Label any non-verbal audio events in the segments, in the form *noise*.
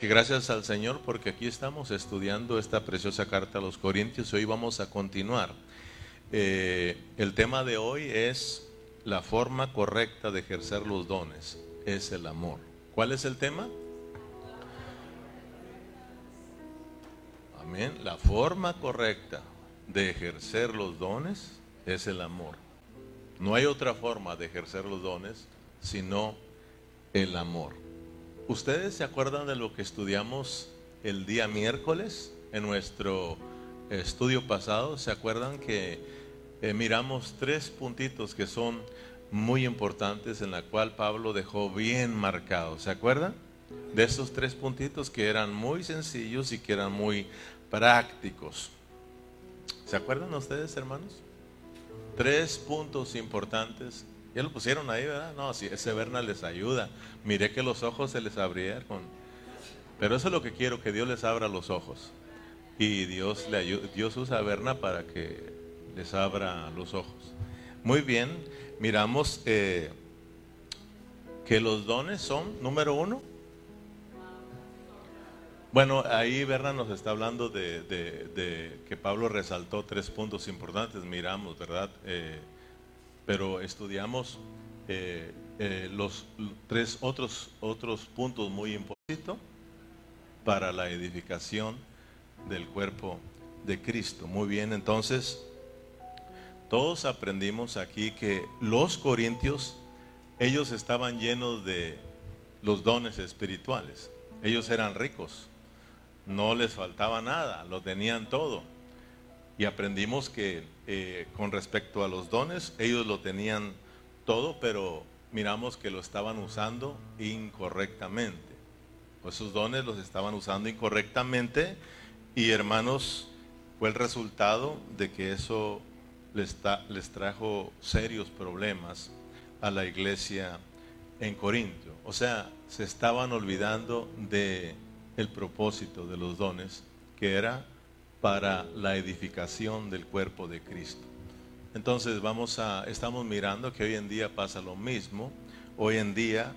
Gracias al Señor porque aquí estamos estudiando esta preciosa carta a los Corintios. Hoy vamos a continuar. Eh, el tema de hoy es la forma correcta de ejercer los dones. Es el amor. ¿Cuál es el tema? Amén. La forma correcta de ejercer los dones es el amor. No hay otra forma de ejercer los dones sino el amor. ¿Ustedes se acuerdan de lo que estudiamos el día miércoles en nuestro estudio pasado? ¿Se acuerdan que eh, miramos tres puntitos que son muy importantes en la cual Pablo dejó bien marcados? ¿Se acuerdan? De esos tres puntitos que eran muy sencillos y que eran muy prácticos. ¿Se acuerdan ustedes, hermanos? Tres puntos importantes ya lo pusieron ahí, ¿verdad? No, si ese Berna les ayuda. Miré que los ojos se les abrieron. Pero eso es lo que quiero, que Dios les abra los ojos. Y Dios, le ayuda, Dios usa a Berna para que les abra los ojos. Muy bien, miramos eh, que los dones son, número uno. Bueno, ahí Berna nos está hablando de, que Pablo resaltó tres puntos importantes, miramos, ¿verdad? Eh, pero estudiamos eh, eh, los tres otros, otros puntos muy importantes para la edificación del cuerpo de Cristo. Muy bien, entonces todos aprendimos aquí que los corintios, ellos estaban llenos de los dones espirituales. Ellos eran ricos, no les faltaba nada, lo tenían todo. Y aprendimos que eh, con respecto a los dones, ellos lo tenían todo, pero miramos que lo estaban usando incorrectamente. Pues sus dones los estaban usando incorrectamente y hermanos, fue el resultado de que eso les, les trajo serios problemas a la iglesia en Corinto. O sea, se estaban olvidando de el propósito de los dones, que era para la edificación del cuerpo de Cristo. Entonces vamos a, estamos mirando que hoy en día pasa lo mismo. Hoy en día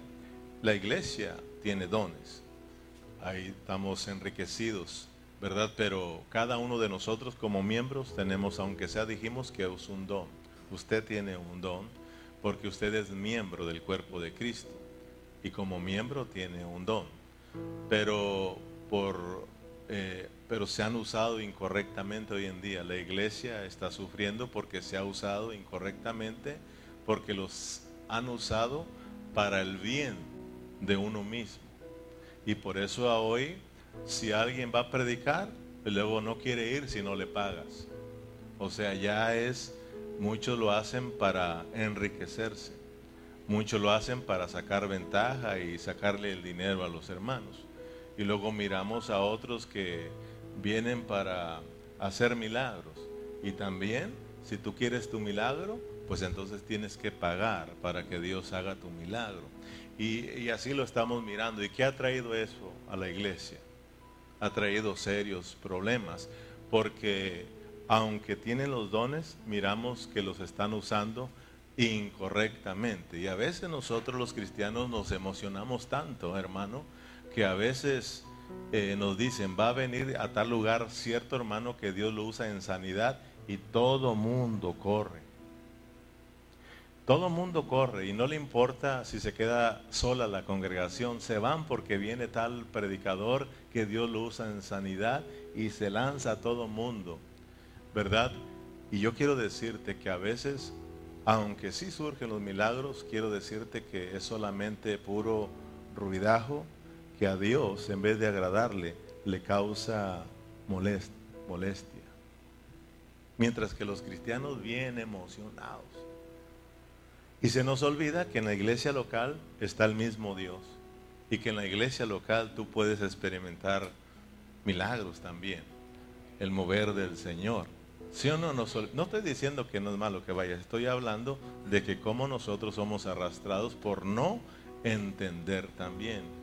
la iglesia tiene dones. Ahí estamos enriquecidos, ¿verdad? Pero cada uno de nosotros como miembros tenemos, aunque sea dijimos que es un don. Usted tiene un don porque usted es miembro del cuerpo de Cristo y como miembro tiene un don. Pero por eh, pero se han usado incorrectamente hoy en día. La iglesia está sufriendo porque se ha usado incorrectamente, porque los han usado para el bien de uno mismo. Y por eso hoy, si alguien va a predicar, luego no quiere ir si no le pagas. O sea, ya es, muchos lo hacen para enriquecerse, muchos lo hacen para sacar ventaja y sacarle el dinero a los hermanos y luego miramos a otros que vienen para hacer milagros. Y también, si tú quieres tu milagro, pues entonces tienes que pagar para que Dios haga tu milagro. Y, así lo estamos mirando. ¿Y qué ha traído eso a la iglesia? Ha traído serios problemas, porque aunque tienen los dones, miramos que los están usando incorrectamente. Y a veces nosotros los cristianos nos emocionamos tanto, hermano, que a veces eh, nos dicen, va a venir a tal lugar cierto hermano que Dios lo usa en sanidad y todo mundo corre. Todo mundo corre y no le importa si se queda sola la congregación, se van porque viene tal predicador que Dios lo usa en sanidad y se lanza a todo mundo, ¿verdad? Y yo quiero decirte que a veces, aunque sí surgen los milagros, quiero decirte que es solamente puro ruidajo, que a Dios, en vez de agradarle, le causa molestia. Mientras que los cristianos vienen emocionados. Y se nos olvida que en la iglesia local está el mismo Dios. Y que en la iglesia local tú puedes experimentar milagros también. El mover del Señor. ¿Sí o no? No, no estoy diciendo que no es malo que vayas. Estoy hablando de que como nosotros somos arrastrados por no entender también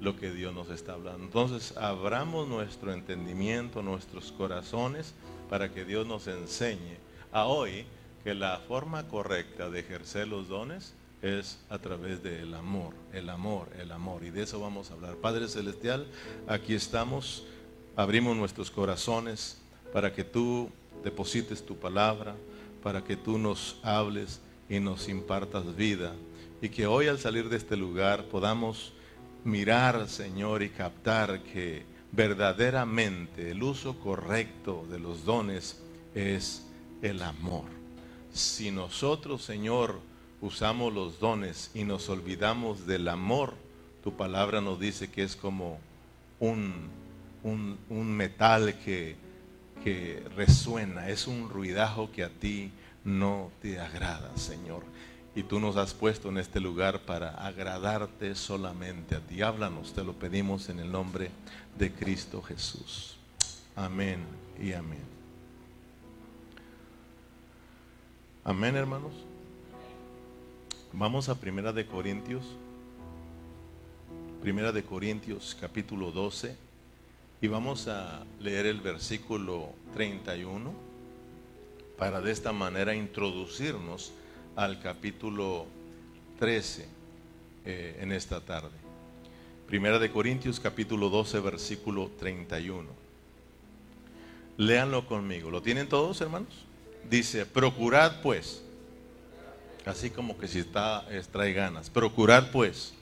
lo que Dios nos está hablando. Entonces, abramos nuestro entendimiento, nuestros corazones, para que Dios nos enseñe a hoy que la forma correcta de ejercer los dones es a través del amor, el amor, el amor. Y de eso vamos a hablar. Padre Celestial, aquí estamos, abrimos nuestros corazones para que tú deposites tu palabra, para que tú nos hables y nos impartas vida. Y que hoy al salir de este lugar podamos mirar, Señor, y captar que verdaderamente el uso correcto de los dones es el amor. Si nosotros, Señor, usamos los dones y nos olvidamos del amor, tu palabra nos dice que es como un, un, metal que, que resuena, es un ruidajo que a ti no te agrada, Señor. Y tú nos has puesto en este lugar para agradarte solamente a ti. Háblanos, te lo pedimos en el nombre de Cristo Jesús. Amén y amén. Amén, hermanos. Vamos a Primera de Corintios. Primera de Corintios capítulo 12 y vamos a leer el versículo 31 para de esta manera introducirnos al capítulo 13 eh, en esta tarde. Primera de Corintios capítulo 12 versículo 31. Léanlo conmigo. ¿Lo tienen todos, hermanos? Dice, procurad pues Así como que si está, trae ganas. Procurad pues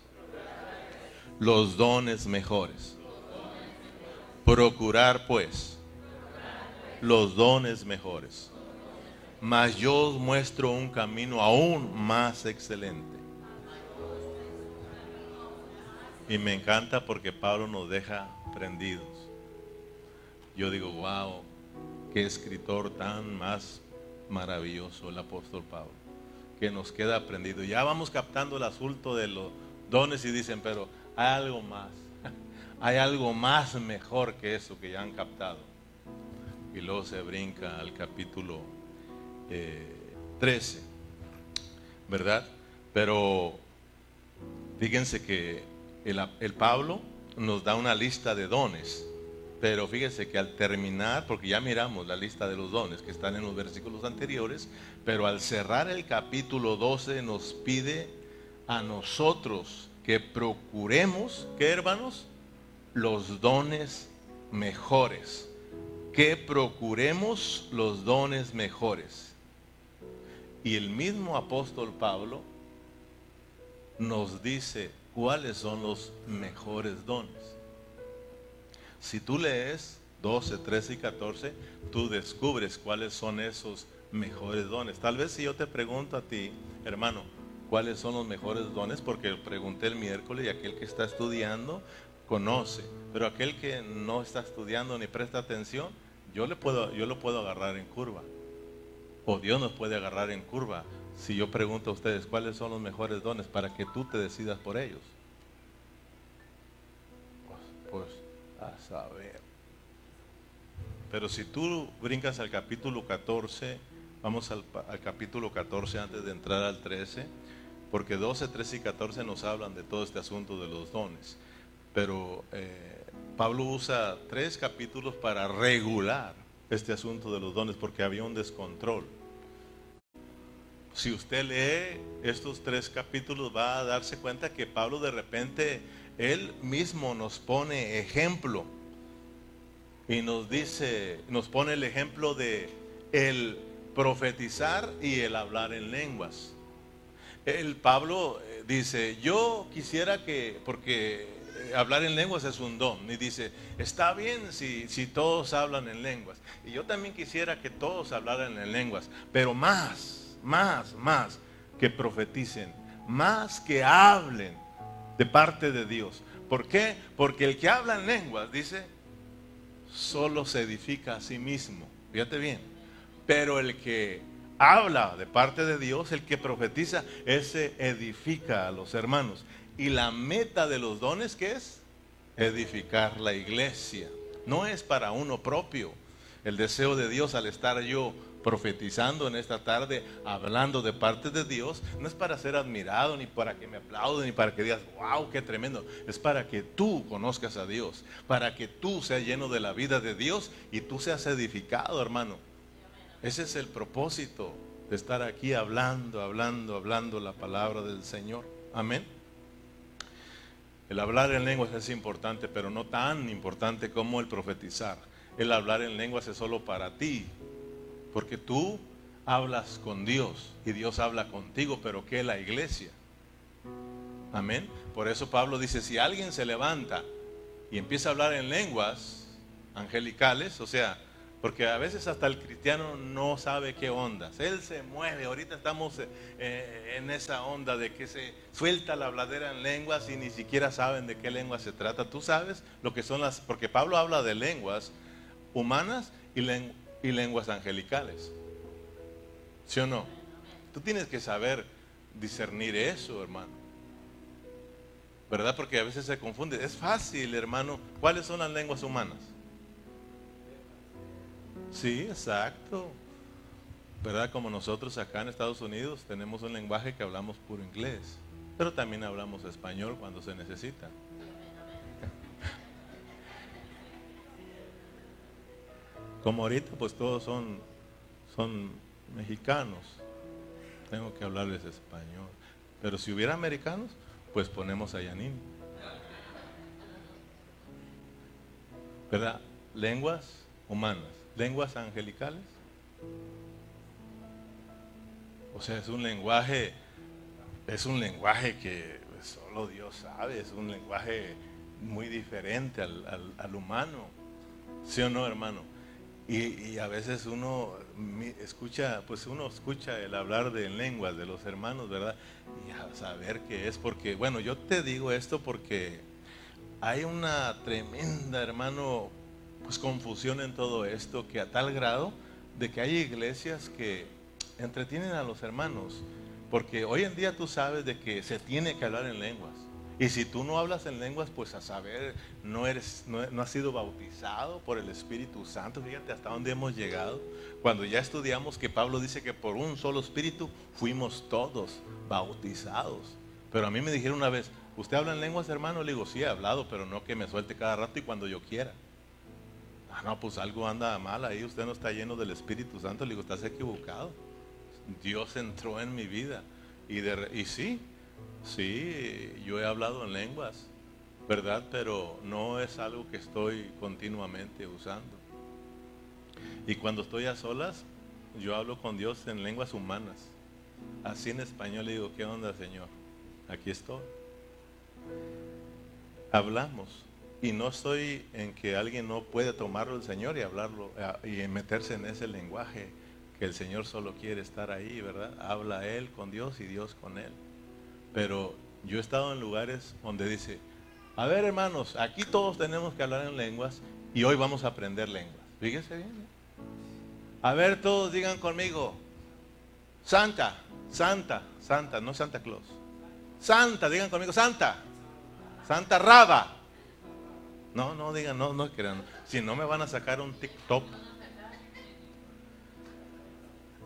los dones mejores. Procurar pues los dones mejores. Mas yo os muestro un camino aún más excelente. Y me encanta porque Pablo nos deja prendidos. Yo digo, wow, qué escritor tan más maravilloso el apóstol Pablo que nos queda aprendido. Ya vamos captando el asunto de los dones y dicen, pero hay algo más. *laughs* Hay algo más mejor que eso que ya han captado. Y luego se brinca al capítulo 13, eh, ¿verdad? Pero fíjense que el, el Pablo nos da una lista de dones pero fíjese que al terminar, porque ya miramos la lista de los dones que están en los versículos anteriores, pero al cerrar el capítulo 12 nos pide a nosotros que procuremos, ¿qué hermanos? Los dones mejores. Que procuremos los dones mejores. Y el mismo apóstol Pablo nos dice cuáles son los mejores dones. Si tú lees 12, 13 y 14, tú descubres cuáles son esos mejores dones. Tal vez si yo te pregunto a ti, hermano, cuáles son los mejores dones, porque pregunté el miércoles y aquel que está estudiando conoce, pero aquel que no está estudiando ni presta atención, yo, le puedo, yo lo puedo agarrar en curva. O Dios nos puede agarrar en curva si yo pregunto a ustedes cuáles son los mejores dones para que tú te decidas por ellos. Pues, pues a saber. Pero si tú brincas al capítulo 14, vamos al, capítulo 14 antes de entrar al 13, porque 12, 13 y 14 nos hablan de todo este asunto de los dones. Pero eh, Pablo usa tres capítulos para regular este asunto de los dones, porque había un descontrol. Si usted lee estos tres capítulos va a darse cuenta que Pablo de repente él mismo nos pone ejemplo y nos dice, nos pone el ejemplo de el profetizar y el hablar en lenguas. El Pablo eh, dice, yo quisiera que, porque eh, hablar en lenguas es un don, y dice, está bien si, si todos hablan en lenguas. Y yo también quisiera que todos hablaran en lenguas, pero más, más, más que profeticen, más que hablen de parte de Dios. ¿Por qué? Porque el que habla en lenguas, dice, solo se edifica a sí mismo. Fíjate bien. Pero el que habla de parte de Dios, el que profetiza, ese edifica a los hermanos. Y la meta de los dones, ¿qué es? Edificar la iglesia. No es para uno propio. El deseo de Dios al estar yo profetizando en esta tarde, hablando de parte de Dios, no es para ser admirado, ni para que me aplauden, ni para que digas, wow, qué tremendo. Es para que tú conozcas a Dios, para que tú seas lleno de la vida de Dios y tú seas edificado, hermano. Ese es el propósito de estar aquí hablando, hablando, hablando la palabra del Señor. Amén. El hablar en lenguas es importante, pero no tan importante como el profetizar. El hablar en lenguas es solo para ti, porque tú hablas con Dios y Dios habla contigo, pero ¿qué la iglesia? Amén. Por eso Pablo dice, si alguien se levanta y empieza a hablar en lenguas angelicales, o sea, porque a veces hasta el cristiano no sabe qué ondas. Él se mueve. Ahorita estamos eh, en esa onda de que se suelta la habladera en lenguas y ni siquiera saben de qué lengua se trata. Tú sabes lo que son las... Porque Pablo habla de lenguas humanas y, y lenguas angelicales. ¿Sí o no? Tú tienes que saber discernir eso, hermano. ¿Verdad? Porque a veces se confunde. Es fácil, hermano. ¿Cuáles son las lenguas humanas? Sí, exacto. ¿Verdad? Como nosotros acá en Estados Unidos tenemos un lenguaje que hablamos puro inglés, pero también hablamos español cuando se necesita. Como ahorita pues todos son, son mexicanos, tengo que hablarles español. Pero si hubiera americanos, pues ponemos a Yanin. ¿Verdad? Lenguas humanas lenguas angelicales. O sea, es un lenguaje, es un lenguaje que solo Dios sabe, es un lenguaje muy diferente al, humano. ¿Sí o no, hermano? Y, a veces uno escucha, pues uno escucha el hablar de lenguas de los hermanos, ¿verdad? Y a saber qué es, porque, bueno, yo te digo esto porque hay una tremenda, hermano, pues confusión en todo esto, que a tal grado de que hay iglesias que entretienen a los hermanos, porque hoy en día tú sabes de que se tiene que hablar en lenguas. Y si tú no hablas en lenguas, pues a saber, no, eres, no, has sido bautizado por el Espíritu Santo. Fíjate hasta dónde hemos llegado. Cuando ya estudiamos que Pablo dice que por un solo Espíritu fuimos todos bautizados. Pero a mí me dijeron una vez, ¿usted habla en lenguas, hermano? Le digo, sí, he hablado, pero no que me suelte cada rato y cuando yo quiera. Ah, no, pues algo anda mal ahí, usted no está lleno del Espíritu Santo. Le digo, estás equivocado. Dios entró en mi vida. Y, de, y sí, sí, yo he hablado en lenguas, ¿verdad? Pero no es algo que estoy continuamente usando. Y cuando estoy a solas, yo hablo con Dios en lenguas humanas. Así en español le digo, ¿qué onda, Señor? Aquí estoy. Hablamos. Y no estoy en que alguien no puede tomarlo el Señor y hablarlo eh, y meterse en ese lenguaje que el Señor solo quiere estar ahí, ¿verdad? Habla Él con Dios y Dios con Él. Pero yo he estado en lugares donde dice, a ver hermanos, aquí todos tenemos que hablar en lenguas y hoy vamos a aprender lenguas. Fíjese bien. ¿eh? A ver, todos digan conmigo, Santa, Santa, Santa, no Santa Claus. Santa, digan conmigo, Santa, Santa Raba. No, no digan, no, no crean. Si no me van a sacar un TikTok.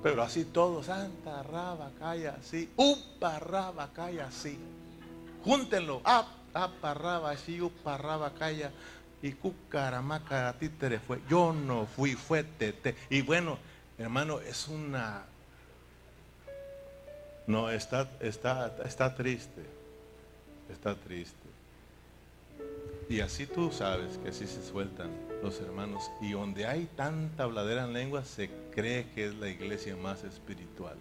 Pero así todo, Santa Raba, calla así, Upa Raba, calla así. Júntenlo, Apa Raba, así, Upa Raba, calla. Y Cucaramaca, títere fue. Yo no fui, fue Tete. Y bueno, hermano, es una. No, está, está, está triste. Está triste. Y así tú sabes que así se sueltan los hermanos. Y donde hay tanta habladera en lengua, se cree que es la iglesia más espiritual.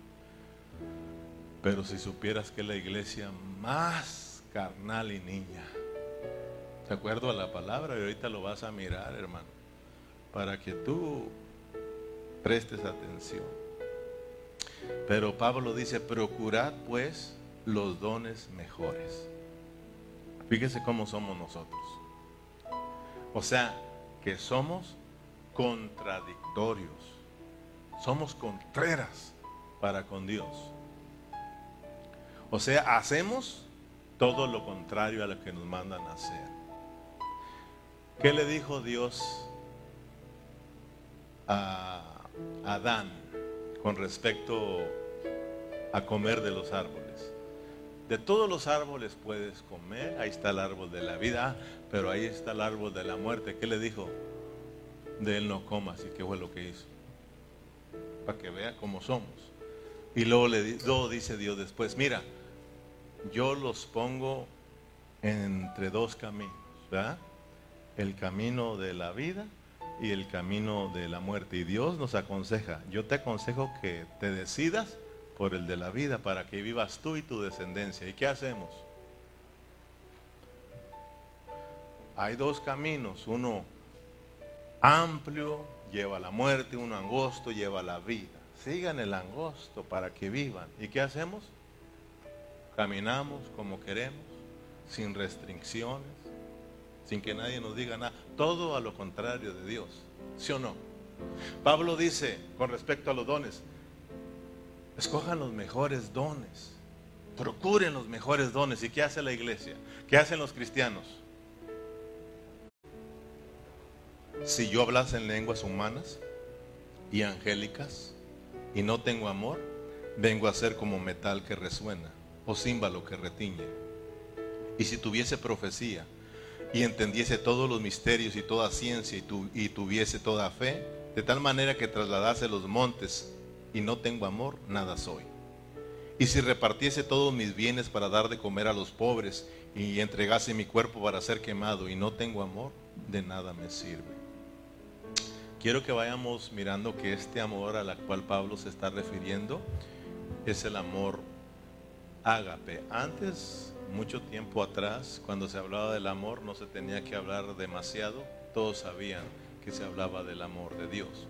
Pero si supieras que es la iglesia más carnal y niña. De acuerdo a la palabra, y ahorita lo vas a mirar, hermano, para que tú prestes atención. Pero Pablo dice, procurad pues los dones mejores. Fíjese cómo somos nosotros. O sea, que somos contradictorios. Somos contreras para con Dios. O sea, hacemos todo lo contrario a lo que nos mandan a hacer. ¿Qué le dijo Dios a Adán con respecto a comer de los árboles? De todos los árboles puedes comer. Ahí está el árbol de la vida, pero ahí está el árbol de la muerte. ¿Qué le dijo? De él no comas. ¿Y qué fue lo que hizo? Para que vea cómo somos. Y luego, le, luego dice Dios después, mira, yo los pongo entre dos caminos, ¿verdad? El camino de la vida y el camino de la muerte. Y Dios nos aconseja, yo te aconsejo que te decidas por el de la vida para que vivas tú y tu descendencia. ¿Y qué hacemos? Hay dos caminos, uno amplio lleva a la muerte, uno angosto lleva a la vida. Sigan el angosto para que vivan. ¿Y qué hacemos? Caminamos como queremos, sin restricciones, sin que nadie nos diga nada. Todo a lo contrario de Dios. ¿Sí o no? Pablo dice con respecto a los dones, escojan los mejores dones, procuren los mejores dones. ¿Y qué hace la iglesia? ¿Qué hacen los cristianos? Si yo hablase en lenguas humanas y angélicas y no tengo amor, vengo a ser como metal que resuena o címbalo que retiñe. Y si tuviese profecía y entendiese todos los misterios y toda ciencia y, y tuviese toda fe, de tal manera que trasladase los montes y no tengo amor, nada soy. Y si repartiese todos mis bienes para dar de comer a los pobres y entregase mi cuerpo para ser quemado y no tengo amor, de nada me sirve. Quiero que vayamos mirando que este amor al cual Pablo se está refiriendo es el amor ágape. Antes, mucho tiempo atrás, cuando se hablaba del amor, no se tenía que hablar demasiado. Todos sabían que se hablaba del amor de Dios.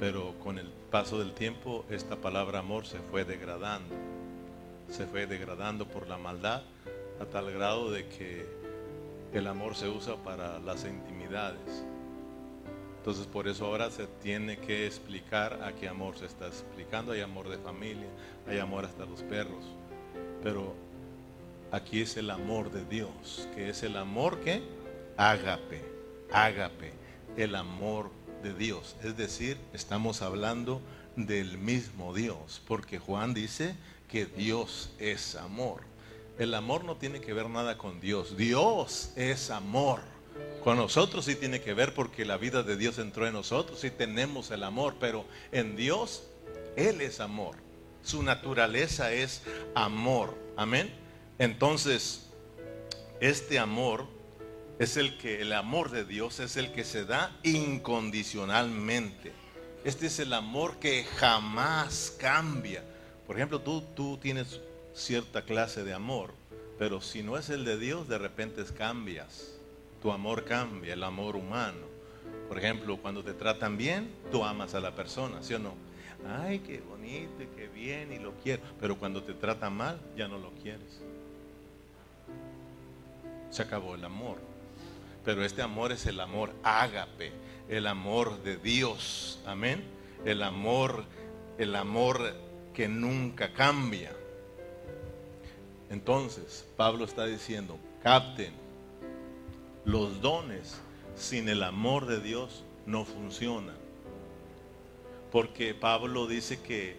Pero con el paso del tiempo, esta palabra amor se fue degradando. Se fue degradando por la maldad a tal grado de que el amor se usa para las intimidades entonces por eso ahora se tiene que explicar a qué amor se está explicando. Hay amor de familia, hay amor hasta los perros. Pero aquí es el amor de Dios, que es el amor que ágape, ágape, el amor de Dios. Es decir, estamos hablando del mismo Dios, porque Juan dice que Dios es amor. El amor no tiene que ver nada con Dios. Dios es amor. Con nosotros sí tiene que ver porque la vida de Dios entró en nosotros y tenemos el amor, pero en Dios Él es amor. Su naturaleza es amor. Amén. Entonces, este amor es el que, el amor de Dios es el que se da incondicionalmente. Este es el amor que jamás cambia. Por ejemplo, tú, tú tienes cierta clase de amor, pero si no es el de Dios, de repente cambias tu amor cambia, el amor humano. Por ejemplo, cuando te tratan bien, tú amas a la persona, ¿sí o no? Ay, qué bonito, qué bien, y lo quiero. Pero cuando te tratan mal, ya no lo quieres. Se acabó el amor. Pero este amor es el amor ágape, el amor de Dios. Amén. El amor, el amor que nunca cambia. Entonces, Pablo está diciendo, capten, los dones sin el amor de Dios no funcionan. Porque Pablo dice que,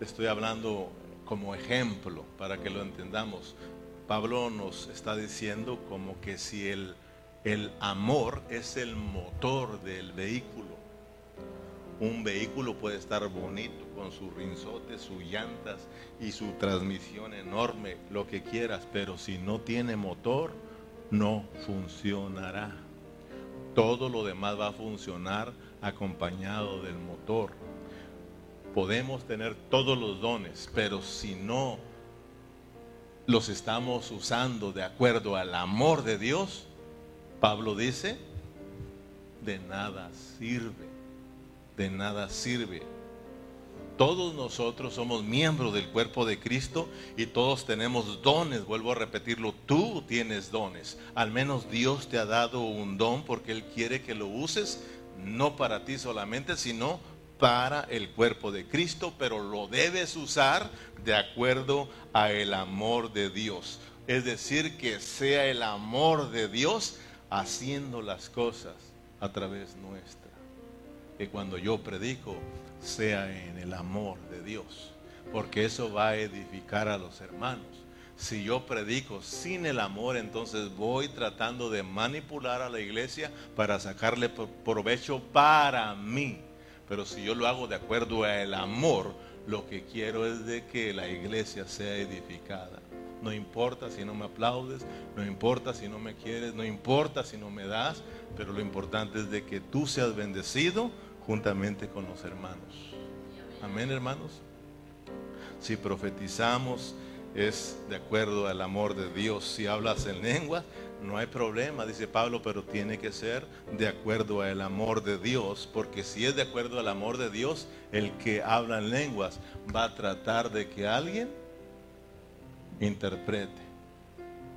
estoy hablando como ejemplo para que lo entendamos, Pablo nos está diciendo como que si el, el amor es el motor del vehículo, un vehículo puede estar bonito con su rinzote, sus llantas y su transmisión enorme, lo que quieras, pero si no tiene motor, no funcionará. Todo lo demás va a funcionar acompañado del motor. Podemos tener todos los dones, pero si no los estamos usando de acuerdo al amor de Dios, Pablo dice, de nada sirve, de nada sirve. Todos nosotros somos miembros del cuerpo de Cristo y todos tenemos dones. Vuelvo a repetirlo, tú tienes dones. Al menos Dios te ha dado un don porque Él quiere que lo uses, no para ti solamente, sino para el cuerpo de Cristo, pero lo debes usar de acuerdo a el amor de Dios. Es decir, que sea el amor de Dios haciendo las cosas a través nuestra. Que cuando yo predico, sea en el amor de Dios, porque eso va a edificar a los hermanos. Si yo predico sin el amor, entonces voy tratando de manipular a la iglesia para sacarle provecho para mí. Pero si yo lo hago de acuerdo al amor, Lo que quiero es de que la iglesia sea edificada. No importa si no me aplaudes, no importa si no me quieres, no importa si no me das, pero lo importante es de que tú seas bendecido juntamente con los hermanos. Amén, hermanos. Si profetizamos es de acuerdo al amor de Dios. Si hablas en lengua, no hay problema, dice Pablo, pero tiene que ser de acuerdo al amor de Dios, porque si es de acuerdo al amor de Dios, el que habla en lenguas va a tratar de que alguien interprete.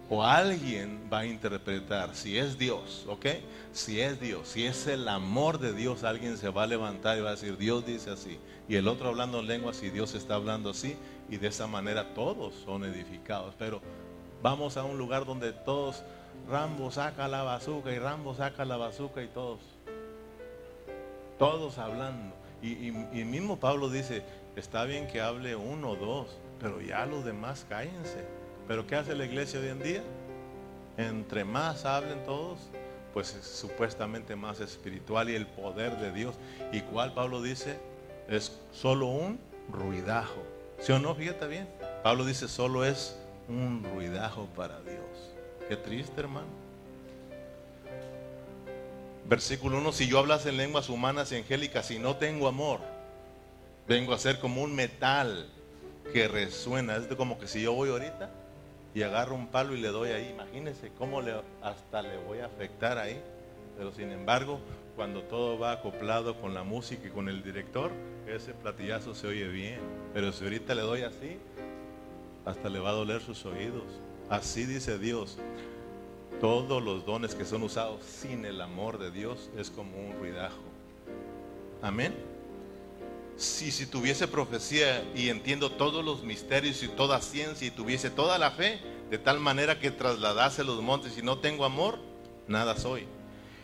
O alguien va a interpretar, si es Dios, ¿ok? Si es Dios, si es el amor de Dios, alguien se va a levantar y va a decir, Dios dice así. Y el otro hablando en lenguas y Dios está hablando así. Y de esa manera todos son edificados. Pero vamos a un lugar donde todos Rambo saca la bazuca y Rambo saca la bazuca y todos. Todos hablando. Y, mismo Pablo dice, está bien que hable uno o dos, pero ya los demás cállense. Pero ¿qué hace la iglesia hoy en día? Entre más hablen todos, pues es supuestamente más espiritual y el poder de Dios. ¿Y cuál Pablo dice? Es solo un ruidajo. ¿Sí o no? Fíjate bien. Pablo dice, solo es un ruidajo para Dios. Qué triste, hermano. Versículo 1, si yo hablas en lenguas humanas y angélicas y no tengo amor, vengo a ser como un metal que resuena. Es como que si yo voy ahorita y agarro un palo y le doy ahí, imagínense cómo le, hasta le voy a afectar ahí. Pero sin embargo, cuando todo va acoplado con la música y con el director, ese platillazo se oye bien. Pero si ahorita le doy así, hasta le va a doler sus oídos. Así dice Dios. Todos los dones que son usados sin el amor de Dios es como un ruidajo. Amén. Si, si tuviese profecía y entiendo todos los misterios y toda ciencia y tuviese toda la fe, de tal manera que trasladase los montes y no tengo amor, nada soy.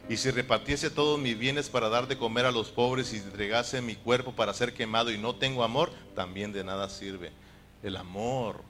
Y si repartiese todos mis bienes para dar de comer a los pobres y entregase mi cuerpo para ser quemado y no tengo amor, también de nada sirve. El amor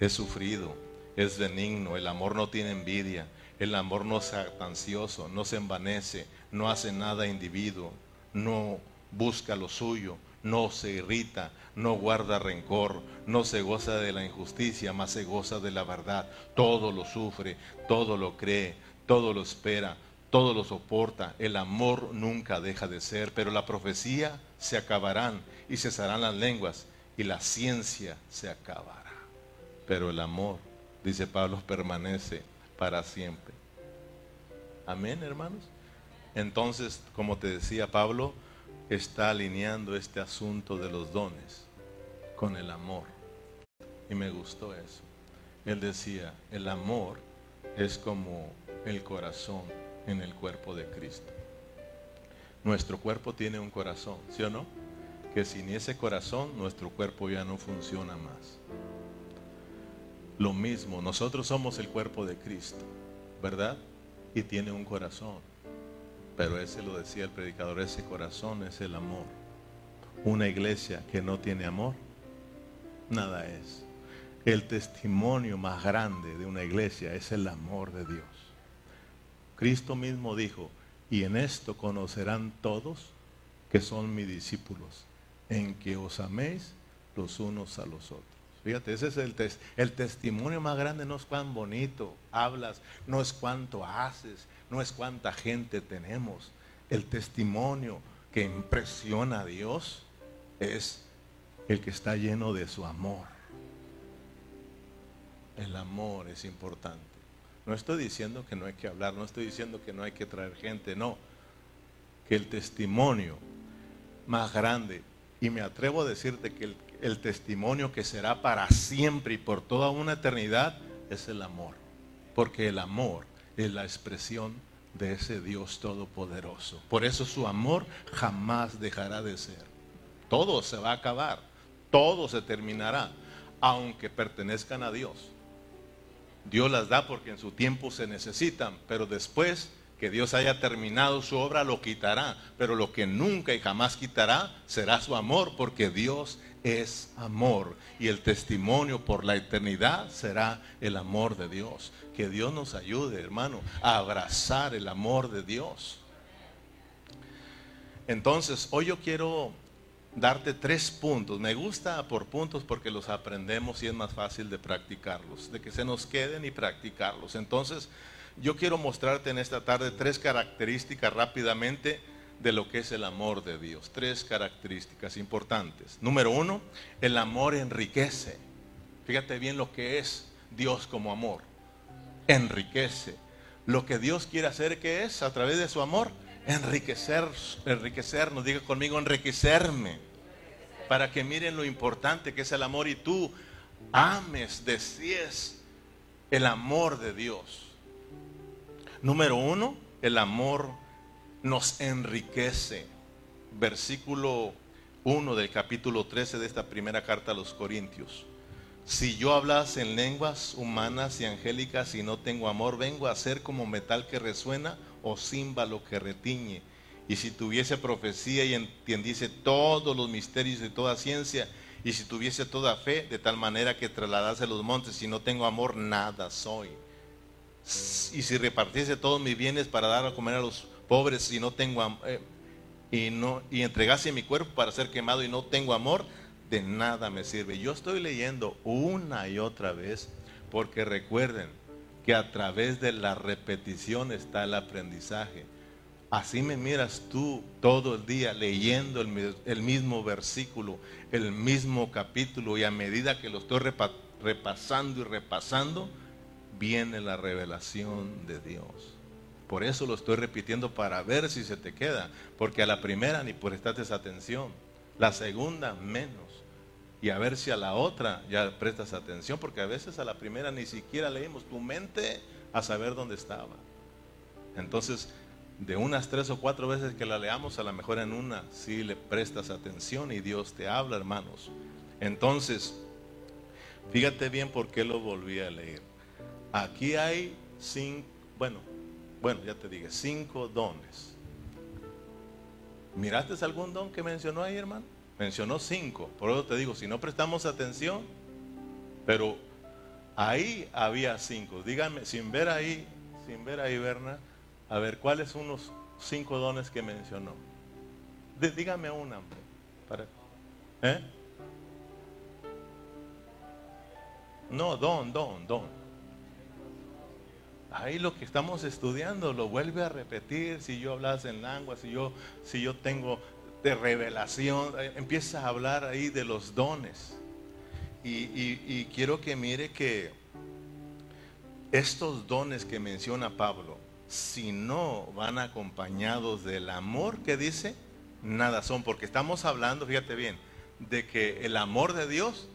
es sufrido es benigno, el amor no tiene envidia, el amor no es ansioso, no se envanece, no hace nada individuo, no busca lo suyo, no se irrita, no guarda rencor, no se goza de la injusticia, más se goza de la verdad. Todo lo sufre, todo lo cree, todo lo espera, todo lo soporta. El amor nunca deja de ser, pero la profecía se acabarán y cesarán las lenguas y la ciencia se acabará. Pero el amor dice Pablo, permanece para siempre. Amén, hermanos. Entonces, como te decía Pablo, está alineando este asunto de los dones con el amor. Y me gustó eso. Él decía, el amor es como el corazón en el cuerpo de Cristo. Nuestro cuerpo tiene un corazón, ¿sí o no? Que sin ese corazón nuestro cuerpo ya no funciona más lo mismo. Nosotros somos el cuerpo de Cristo, ¿verdad? Y tiene un corazón. Pero ese lo decía el predicador, ese corazón es el amor. Una iglesia que no tiene amor, nada es. El testimonio más grande de una iglesia es el amor de Dios. Cristo mismo dijo, y en esto conocerán todos que son mis discípulos, en que os améis los unos a los otros. Fíjate, ese es el, el testimonio más grande, no es cuán bonito hablas, no es cuánto haces, no es cuánta gente tenemos. El testimonio que impresiona a Dios es el que está lleno de su amor. El amor es importante. No estoy diciendo que no hay que hablar, no estoy diciendo que no hay que traer gente, no. Que el testimonio más grande, y me atrevo a decirte que el, el testimonio que será para siempre y por toda una eternidad es el amor. Porque el amor es la expresión de ese Dios todopoderoso. Por eso su amor jamás dejará de ser. Todo se va a acabar, todo se terminará, aunque pertenezcan a Dios. Dios las da porque en su tiempo se necesitan, pero después que Dios haya terminado su obra lo quitará, pero lo que nunca y jamás quitará será su amor, porque Dios es amor y el testimonio por la eternidad será el amor de Dios. Que Dios nos ayude, hermano, a abrazar el amor de Dios. Entonces, hoy yo quiero darte tres puntos. Me gusta por puntos porque los aprendemos y es más fácil de practicarlos, de que se nos queden y practicarlos. Entonces, yo quiero mostrarte en esta tarde tres características rápidamente de lo que es el amor de Dios. Tres características importantes. Número uno, el amor enriquece. Fíjate bien lo que es Dios como amor. Enriquece. Lo que Dios quiere hacer, que es? A través de su amor, enriquecer, enriquecernos. Diga conmigo, enriquecerme. Para que miren lo importante que es el amor y tú ames, desees el amor de Dios. Número uno, el amor nos enriquece. Versículo 1 del capítulo 13 de esta primera carta a los Corintios. Si yo hablase en lenguas humanas y angélicas y no tengo amor, vengo a ser como metal que resuena o címbalo que retiñe. Y si tuviese profecía y entendiese todos los misterios de toda ciencia, y si tuviese toda fe, de tal manera que trasladase los montes, si no tengo amor, nada soy. Y si repartiese todos mis bienes para dar a comer a los pobres, si no tengo eh, y no y entregase mi cuerpo para ser quemado y no tengo amor, de nada me sirve. Yo estoy leyendo una y otra vez porque recuerden que a través de la repetición está el aprendizaje. Así me miras tú todo el día leyendo el, el mismo versículo, el mismo capítulo y a medida que lo estoy repasando y repasando, viene la revelación de Dios. Por eso lo estoy repitiendo para ver si se te queda. Porque a la primera ni prestaste atención. La segunda menos. Y a ver si a la otra ya prestas atención. Porque a veces a la primera ni siquiera leímos tu mente a saber dónde estaba. Entonces, de unas tres o cuatro veces que la leamos, a lo mejor en una sí le prestas atención y Dios te habla, hermanos. Entonces, fíjate bien por qué lo volví a leer. Aquí hay cinco, bueno, bueno, ya te dije, cinco dones. ¿Miraste algún don que mencionó ahí, hermano? Mencionó cinco. Por eso te digo, si no prestamos atención, pero ahí había cinco. Díganme, sin ver ahí, sin ver ahí, Berna, a ver, ¿cuáles son los cinco dones que mencionó? dígame una, para, ¿eh? No, don, don, don. Ahí lo que estamos estudiando lo vuelve a repetir. Si yo hablas en lengua, si yo, si yo tengo de revelación, eh, empieza a hablar ahí de los dones. Y, quiero que mire que estos dones que menciona Pablo, si no van acompañados del amor que dice, nada son, porque estamos hablando, fíjate bien, de que el amor de Dios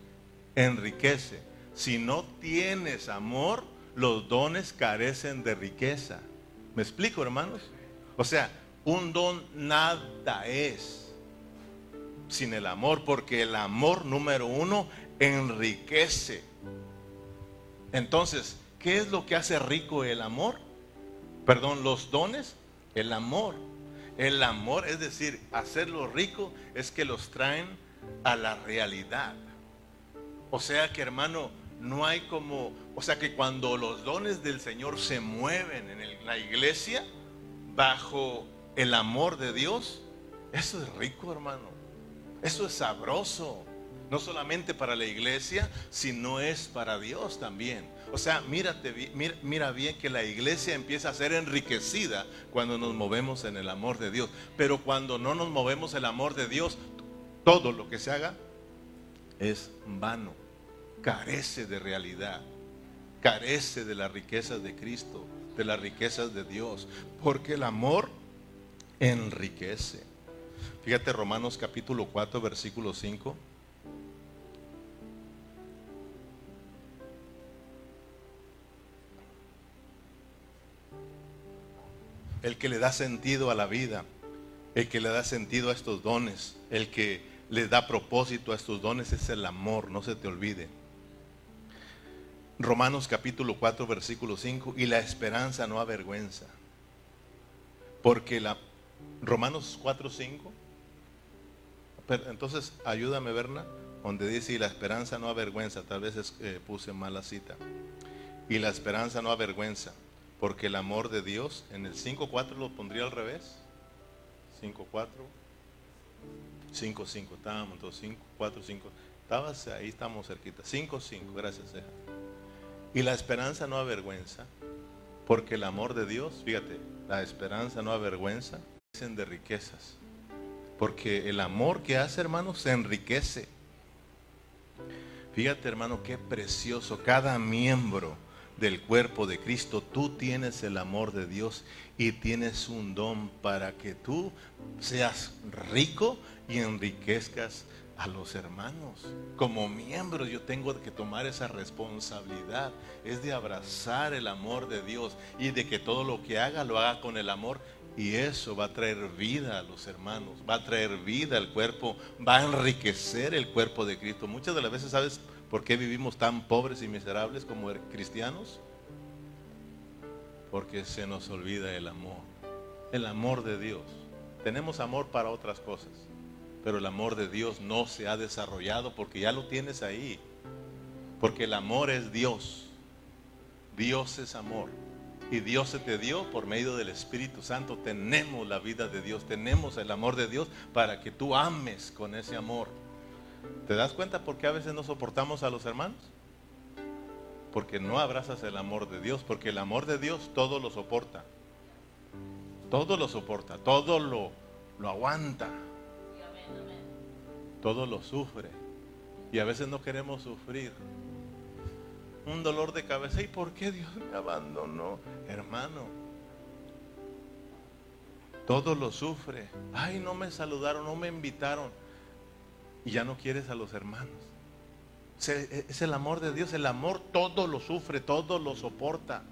enriquece. Si no tienes amor, los dones carecen de riqueza. ¿Me explico, hermanos? O sea, un don nada es sin el amor, porque el amor número uno enriquece. Entonces, ¿qué es lo que hace rico el amor? Perdón, los dones, el amor. El amor, es decir, hacerlo rico es que los traen a la realidad. O sea que, hermano, no hay como, o sea que cuando los dones del Señor se mueven en la iglesia bajo el amor de Dios, eso es rico, hermano. Eso es sabroso. No solamente para la iglesia, sino es para Dios también. O sea, mira, bien que la iglesia empieza a ser enriquecida cuando nos movemos en el amor de Dios. Pero cuando no nos movemos el amor de Dios, todo lo que se haga es vano carece de realidad, carece de las riquezas de Cristo, de las riquezas de Dios, porque el amor enriquece. Fíjate Romanos capítulo 4, versículo 5. El que le da sentido a la vida, el que le da sentido a estos dones, el que le da propósito a estos dones es el amor, no se te olvide. Romanos capítulo 4, versículo 5, y la esperanza no avergüenza. Porque la Romanos 4, 5, entonces ayúdame, Berna, donde dice, y la esperanza no avergüenza, tal vez eh, puse mala cita. Y la esperanza no avergüenza, porque el amor de Dios, en el 5, 4 lo pondría al revés. 5, 4. 5, 5, estábamos todos 5, 4, 5. Estabas ahí, estamos cerquita. 5, 5, gracias. Eja. Y la esperanza no avergüenza, porque el amor de Dios, fíjate, la esperanza no avergüenza, dicen de riquezas. Porque el amor que hace, hermano, se enriquece. Fíjate, hermano, qué precioso. Cada miembro del cuerpo de Cristo, tú tienes el amor de Dios y tienes un don para que tú seas rico y enriquezcas a los hermanos. Como miembro yo tengo que tomar esa responsabilidad. Es de abrazar el amor de Dios y de que todo lo que haga lo haga con el amor. Y eso va a traer vida a los hermanos, va a traer vida al cuerpo, va a enriquecer el cuerpo de Cristo. Muchas de las veces, ¿sabes por qué vivimos tan pobres y miserables como cristianos? Porque se nos olvida el amor, el amor de Dios. Tenemos amor para otras cosas pero el amor de Dios no se ha desarrollado porque ya lo tienes ahí. Porque el amor es Dios. Dios es amor. Y Dios se te dio por medio del Espíritu Santo. Tenemos la vida de Dios, tenemos el amor de Dios para que tú ames con ese amor. ¿Te das cuenta por qué a veces no soportamos a los hermanos? Porque no abrazas el amor de Dios, porque el amor de Dios todo lo soporta. Todo lo soporta, todo lo, lo aguanta todo lo sufre. Y a veces no queremos sufrir. Un dolor de cabeza. ¿Y por qué Dios me abandonó? Hermano, todo lo sufre. Ay, no me saludaron, no me invitaron. Y ya no quieres a los hermanos. Es el amor de Dios. El amor todo lo sufre, todo lo soporta.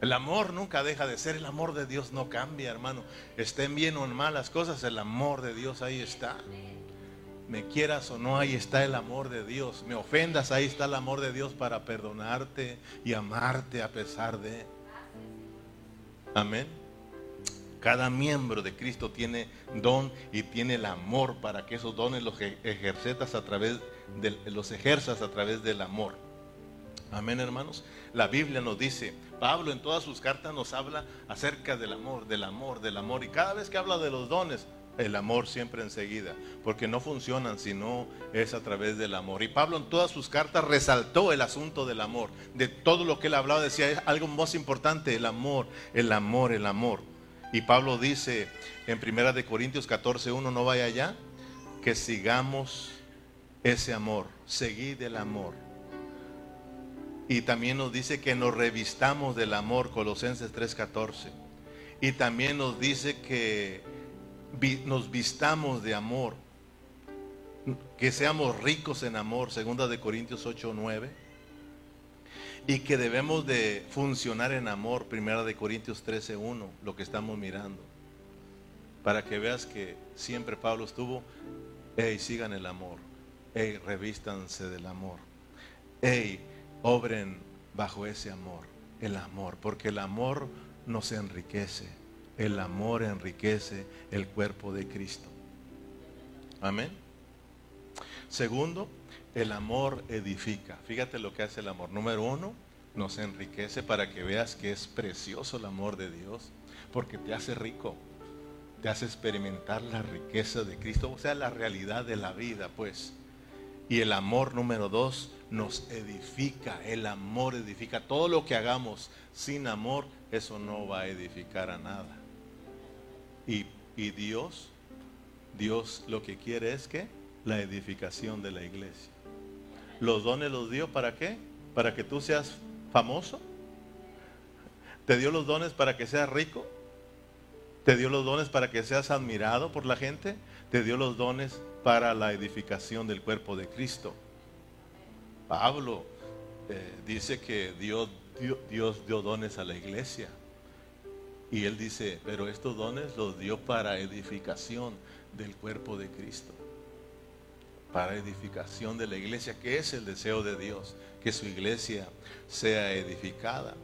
El amor nunca deja de ser, el amor de Dios no cambia, hermano. Estén bien o en malas cosas, el amor de Dios ahí está. Me quieras o no, ahí está el amor de Dios. Me ofendas, ahí está el amor de Dios para perdonarte y amarte a pesar de. Amén. Cada miembro de Cristo tiene don y tiene el amor para que esos dones los ejercetas a través de, los ejerzas a través del amor. Amén, hermanos. La Biblia nos dice, Pablo en todas sus cartas nos habla acerca del amor, del amor, del amor. Y cada vez que habla de los dones, el amor siempre enseguida, porque no funcionan si no es a través del amor. Y Pablo en todas sus cartas resaltó el asunto del amor. De todo lo que él hablaba decía algo más importante, el amor, el amor, el amor. Y Pablo dice en Primera de Corintios 14, 1, no vaya allá, que sigamos ese amor, seguid el amor. Y también nos dice que nos revistamos del amor, Colosenses 3:14. Y también nos dice que nos vistamos de amor, que seamos ricos en amor, segunda de Corintios 8:9. Y que debemos de funcionar en amor, primera de Corintios 13:1, lo que estamos mirando. Para que veas que siempre Pablo estuvo, hey, sigan el amor, hey, revístanse del amor, hey, obren bajo ese amor, el amor, porque el amor nos enriquece, el amor enriquece el cuerpo de Cristo. Amén. Segundo, el amor edifica. Fíjate lo que hace el amor. Número uno, nos enriquece para que veas que es precioso el amor de Dios, porque te hace rico, te hace experimentar la riqueza de Cristo, o sea, la realidad de la vida, pues. Y el amor número dos nos edifica, el amor edifica. Todo lo que hagamos sin amor, eso no va a edificar a nada. Y, y Dios, Dios lo que quiere es que la edificación de la iglesia. Los dones los dio para qué? Para que tú seas famoso. Te dio los dones para que seas rico. Te dio los dones para que seas admirado por la gente. Te dio los dones para la edificación del cuerpo de Cristo. Pablo eh, dice que Dios, Dios dio dones a la iglesia. Y él dice, pero estos dones los dio para edificación del cuerpo de Cristo. Para edificación de la iglesia, que es el deseo de Dios, que su iglesia sea edificada.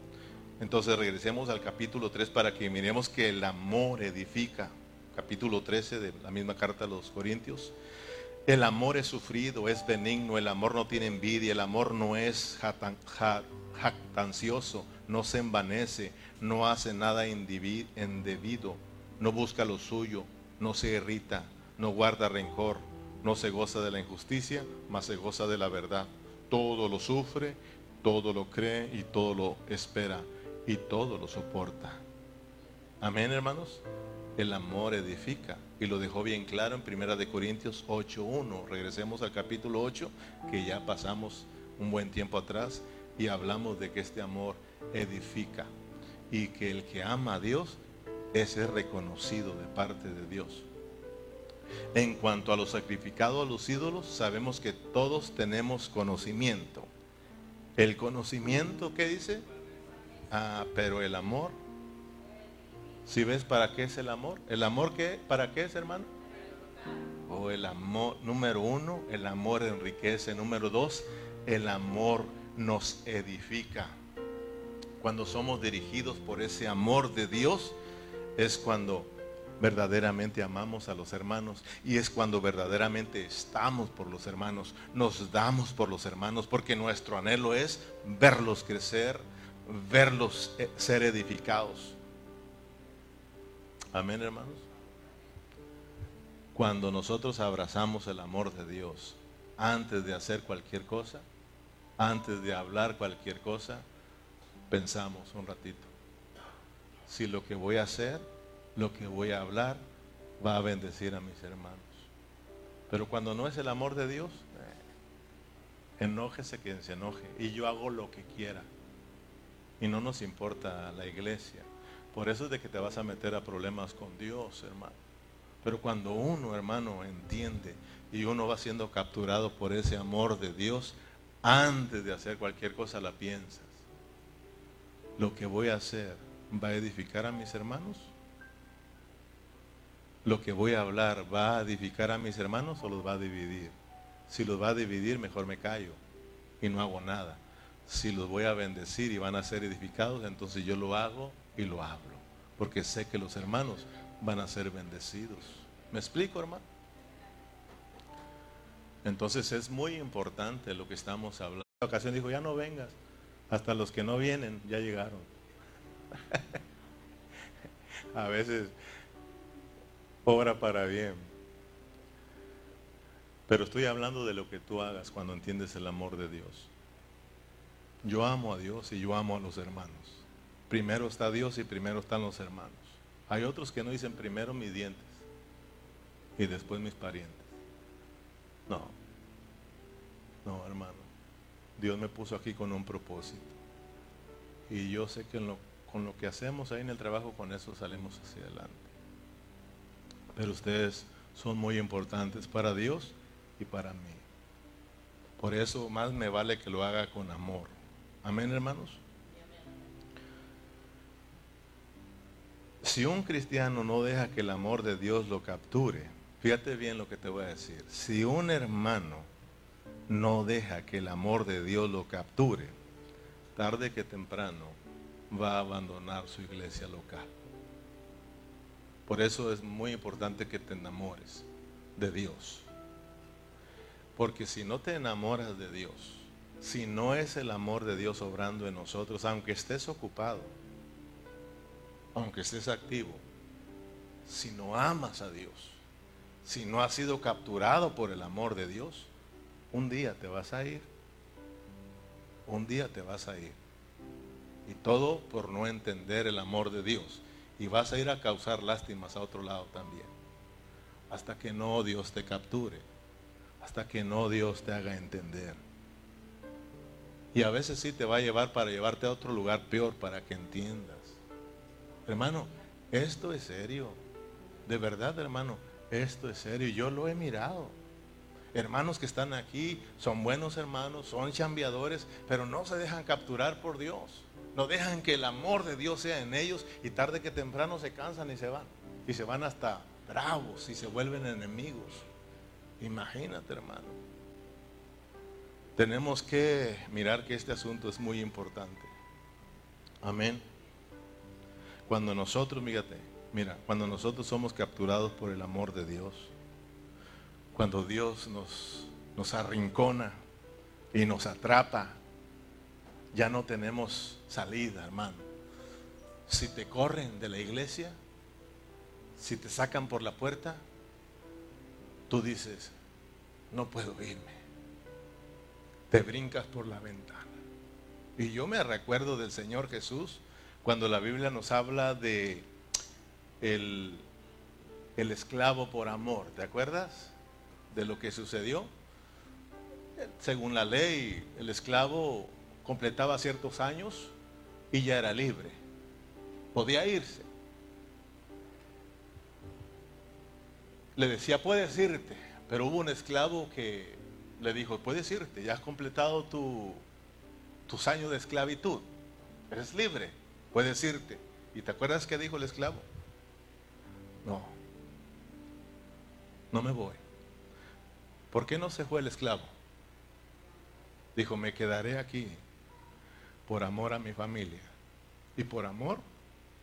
Entonces regresemos al capítulo 3 para que miremos que el amor edifica. Capítulo 13 de la misma carta a los Corintios. El amor es sufrido, es benigno, el amor no tiene envidia, el amor no es jactancioso, no se envanece, no hace nada indebido, no busca lo suyo, no se irrita, no guarda rencor, no se goza de la injusticia, mas se goza de la verdad. Todo lo sufre, todo lo cree y todo lo espera y todo lo soporta. Amén, hermanos. El amor edifica y lo dejó bien claro en Primera de Corintios 8:1. Regresemos al capítulo 8 que ya pasamos un buen tiempo atrás y hablamos de que este amor edifica y que el que ama a Dios es reconocido de parte de Dios. En cuanto a lo sacrificado a los ídolos, sabemos que todos tenemos conocimiento. El conocimiento, ¿qué dice? Ah, pero el amor. Si ves para qué es el amor? ¿El amor qué? ¿Para qué es, hermano? O oh, el amor, número uno, el amor enriquece. Número dos, el amor nos edifica. Cuando somos dirigidos por ese amor de Dios, es cuando verdaderamente amamos a los hermanos y es cuando verdaderamente estamos por los hermanos, nos damos por los hermanos, porque nuestro anhelo es verlos crecer, verlos eh, ser edificados. Amén, hermanos. Cuando nosotros abrazamos el amor de Dios antes de hacer cualquier cosa, antes de hablar cualquier cosa, pensamos un ratito. Si lo que voy a hacer, lo que voy a hablar, va a bendecir a mis hermanos. Pero cuando no es el amor de Dios, eh, enójese quien se enoje. Y yo hago lo que quiera. Y no nos importa la iglesia. Por eso es de que te vas a meter a problemas con Dios, hermano. Pero cuando uno, hermano, entiende y uno va siendo capturado por ese amor de Dios, antes de hacer cualquier cosa la piensas. Lo que voy a hacer va a edificar a mis hermanos. Lo que voy a hablar va a edificar a mis hermanos o los va a dividir. Si los va a dividir, mejor me callo y no hago nada si los voy a bendecir y van a ser edificados, entonces yo lo hago y lo hablo, porque sé que los hermanos van a ser bendecidos. ¿Me explico, hermano? Entonces es muy importante lo que estamos hablando. La ocasión dijo, ya no vengas, hasta los que no vienen ya llegaron. *laughs* a veces obra para bien. Pero estoy hablando de lo que tú hagas cuando entiendes el amor de Dios. Yo amo a Dios y yo amo a los hermanos. Primero está Dios y primero están los hermanos. Hay otros que no dicen primero mis dientes y después mis parientes. No, no, hermano. Dios me puso aquí con un propósito. Y yo sé que con lo que hacemos ahí en el trabajo, con eso salimos hacia adelante. Pero ustedes son muy importantes para Dios y para mí. Por eso más me vale que lo haga con amor. Amén, hermanos. Si un cristiano no deja que el amor de Dios lo capture, fíjate bien lo que te voy a decir. Si un hermano no deja que el amor de Dios lo capture, tarde que temprano va a abandonar su iglesia local. Por eso es muy importante que te enamores de Dios. Porque si no te enamoras de Dios, si no es el amor de Dios obrando en nosotros, aunque estés ocupado, aunque estés activo, si no amas a Dios, si no has sido capturado por el amor de Dios, un día te vas a ir. Un día te vas a ir. Y todo por no entender el amor de Dios. Y vas a ir a causar lástimas a otro lado también. Hasta que no Dios te capture. Hasta que no Dios te haga entender. Y a veces sí te va a llevar para llevarte a otro lugar peor para que entiendas. Hermano, esto es serio. De verdad, hermano, esto es serio. Yo lo he mirado. Hermanos que están aquí son buenos hermanos, son chambeadores, pero no se dejan capturar por Dios. No dejan que el amor de Dios sea en ellos y tarde que temprano se cansan y se van. Y se van hasta bravos y se vuelven enemigos. Imagínate, hermano. Tenemos que mirar que este asunto es muy importante. Amén. Cuando nosotros, mírate, mira, cuando nosotros somos capturados por el amor de Dios, cuando Dios nos, nos arrincona y nos atrapa, ya no tenemos salida, hermano. Si te corren de la iglesia, si te sacan por la puerta, tú dices, no puedo irme. Te brincas por la ventana. Y yo me recuerdo del Señor Jesús cuando la Biblia nos habla de el, el esclavo por amor. ¿Te acuerdas de lo que sucedió? Según la ley, el esclavo completaba ciertos años y ya era libre. Podía irse. Le decía, puedes irte. Pero hubo un esclavo que le dijo, puedes irte, ya has completado tu, tus años de esclavitud. Eres libre, puedes irte. ¿Y te acuerdas qué dijo el esclavo? No, no me voy. ¿Por qué no se fue el esclavo? Dijo, me quedaré aquí por amor a mi familia y por amor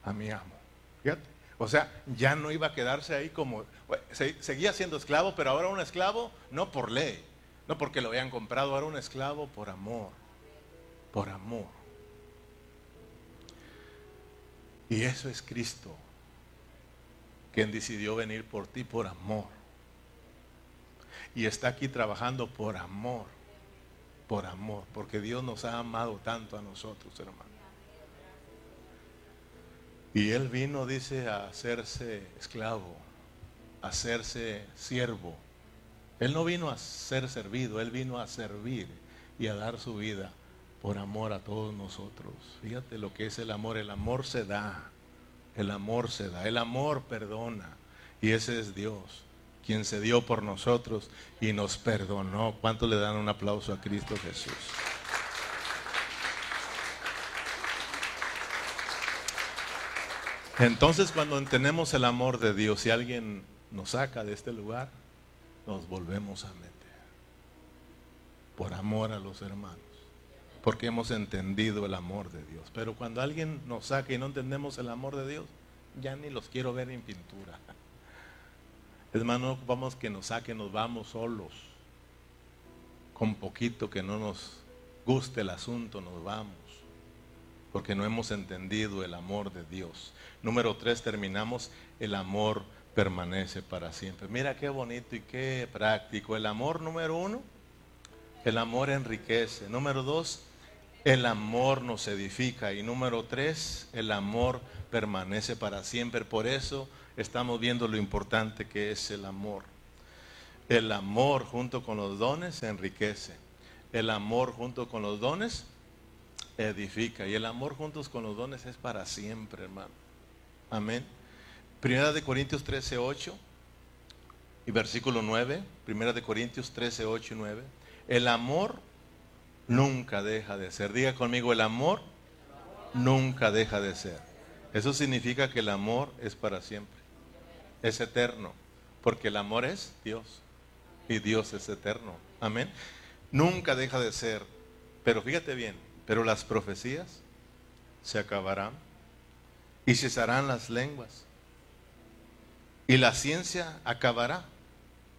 a mi amo. Fíjate. O sea, ya no iba a quedarse ahí como, seguía siendo esclavo, pero ahora un esclavo no por ley, no porque lo habían comprado, ahora un esclavo por amor, por amor. Y eso es Cristo, quien decidió venir por ti por amor. Y está aquí trabajando por amor, por amor, porque Dios nos ha amado tanto a nosotros, hermano. Y él vino, dice, a hacerse esclavo, a hacerse siervo. Él no vino a ser servido, él vino a servir y a dar su vida por amor a todos nosotros. Fíjate lo que es el amor. El amor se da, el amor se da, el amor perdona. Y ese es Dios, quien se dio por nosotros y nos perdonó. ¿Cuánto le dan un aplauso a Cristo Jesús? Entonces cuando entendemos el amor de Dios, si alguien nos saca de este lugar, nos volvemos a meter. Por amor a los hermanos. Porque hemos entendido el amor de Dios. Pero cuando alguien nos saca y no entendemos el amor de Dios, ya ni los quiero ver en pintura. *laughs* Hermano, vamos que nos saque, nos vamos solos. Con poquito que no nos guste el asunto, nos vamos porque no hemos entendido el amor de Dios. Número tres, terminamos, el amor permanece para siempre. Mira qué bonito y qué práctico. El amor número uno, el amor enriquece. Número dos, el amor nos edifica. Y número tres, el amor permanece para siempre. Por eso estamos viendo lo importante que es el amor. El amor junto con los dones enriquece. El amor junto con los dones edifica. Y el amor juntos con los dones es para siempre, hermano. Amén. Primera de Corintios 13, 8 y versículo 9. Primera de Corintios 13, 8 y 9. El amor nunca deja de ser. Diga conmigo, el amor nunca deja de ser. Eso significa que el amor es para siempre. Es eterno. Porque el amor es Dios. Y Dios es eterno. Amén. Nunca deja de ser. Pero fíjate bien, pero las profecías se acabarán y cesarán las lenguas. Y la ciencia acabará,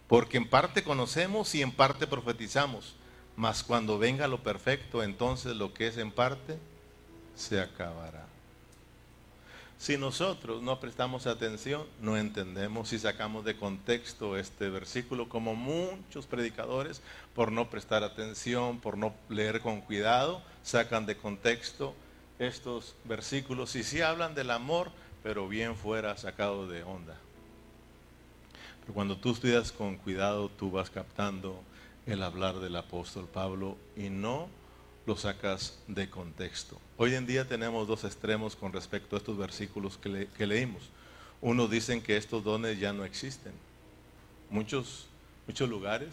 porque en parte conocemos y en parte profetizamos, mas cuando venga lo perfecto, entonces lo que es en parte se acabará. Si nosotros no prestamos atención, no entendemos si sacamos de contexto este versículo, como muchos predicadores, por no prestar atención, por no leer con cuidado, sacan de contexto estos versículos y sí hablan del amor, pero bien fuera sacado de onda. Pero cuando tú estudias con cuidado, tú vas captando el hablar del apóstol Pablo y no lo sacas de contexto. Hoy en día tenemos dos extremos con respecto a estos versículos que, leímos. Unos dicen que estos dones ya no existen. Muchos, muchos lugares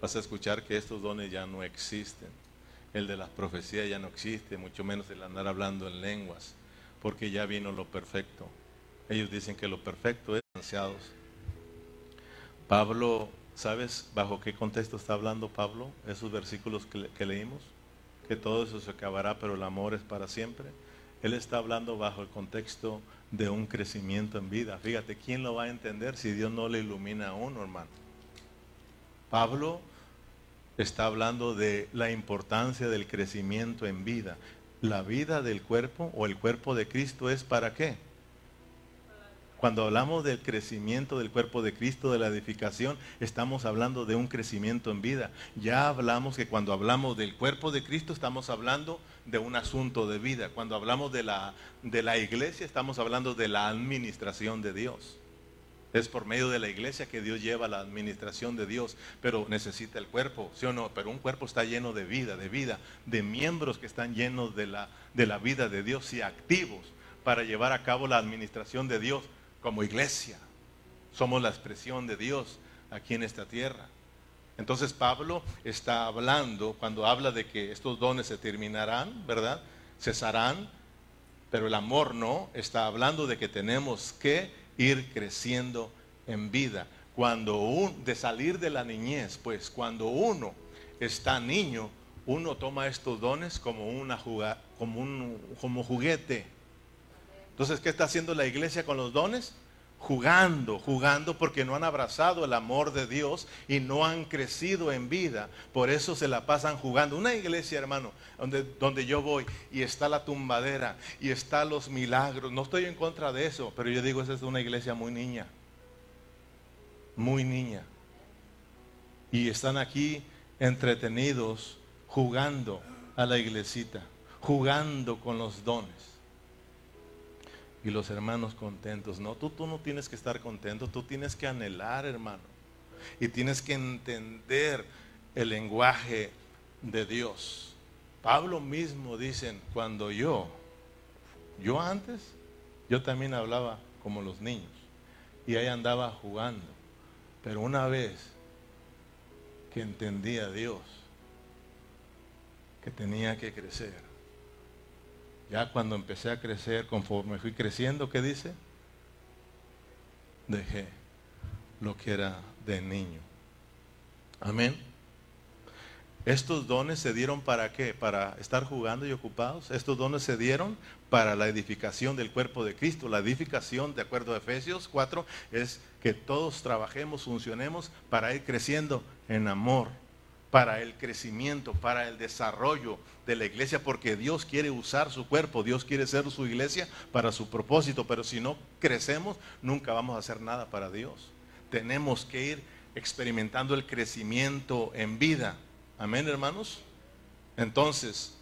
vas a escuchar que estos dones ya no existen. El de las profecías ya no existe, mucho menos el andar hablando en lenguas, porque ya vino lo perfecto. Ellos dicen que lo perfecto es ansiados. Pablo, ¿sabes bajo qué contexto está hablando Pablo? Esos versículos que leímos que todo eso se acabará, pero el amor es para siempre. Él está hablando bajo el contexto de un crecimiento en vida. Fíjate, ¿quién lo va a entender si Dios no le ilumina a uno, hermano? Pablo está hablando de la importancia del crecimiento en vida. La vida del cuerpo o el cuerpo de Cristo es para qué? Cuando hablamos del crecimiento del cuerpo de Cristo, de la edificación, estamos hablando de un crecimiento en vida. Ya hablamos que cuando hablamos del cuerpo de Cristo estamos hablando de un asunto de vida. Cuando hablamos de la, de la iglesia estamos hablando de la administración de Dios. Es por medio de la iglesia que Dios lleva la administración de Dios, pero necesita el cuerpo, ¿sí o no? Pero un cuerpo está lleno de vida, de vida, de miembros que están llenos de la, de la vida de Dios y activos para llevar a cabo la administración de Dios como iglesia. Somos la expresión de Dios aquí en esta tierra. Entonces Pablo está hablando, cuando habla de que estos dones se terminarán, ¿verdad? Cesarán, pero el amor no, está hablando de que tenemos que ir creciendo en vida. Cuando un, de salir de la niñez, pues cuando uno está niño, uno toma estos dones como, una como, un, como juguete. Entonces, ¿qué está haciendo la iglesia con los dones? jugando, jugando porque no han abrazado el amor de Dios y no han crecido en vida. Por eso se la pasan jugando. Una iglesia, hermano, donde, donde yo voy y está la tumbadera y está los milagros. No estoy en contra de eso, pero yo digo, esa es una iglesia muy niña. Muy niña. Y están aquí entretenidos jugando a la iglesita, jugando con los dones y los hermanos contentos. No, tú, tú no tienes que estar contento, tú tienes que anhelar, hermano. Y tienes que entender el lenguaje de Dios. Pablo mismo dicen, cuando yo, yo antes, yo también hablaba como los niños. Y ahí andaba jugando. Pero una vez que entendí a Dios, que tenía que crecer, ya cuando empecé a crecer, conforme fui creciendo, ¿qué dice? Dejé lo que era de niño. Amén. Estos dones se dieron para qué? Para estar jugando y ocupados. Estos dones se dieron para la edificación del cuerpo de Cristo. La edificación, de acuerdo a Efesios 4, es que todos trabajemos, funcionemos para ir creciendo en amor para el crecimiento, para el desarrollo de la iglesia, porque Dios quiere usar su cuerpo, Dios quiere ser su iglesia para su propósito, pero si no crecemos, nunca vamos a hacer nada para Dios. Tenemos que ir experimentando el crecimiento en vida. Amén, hermanos. Entonces,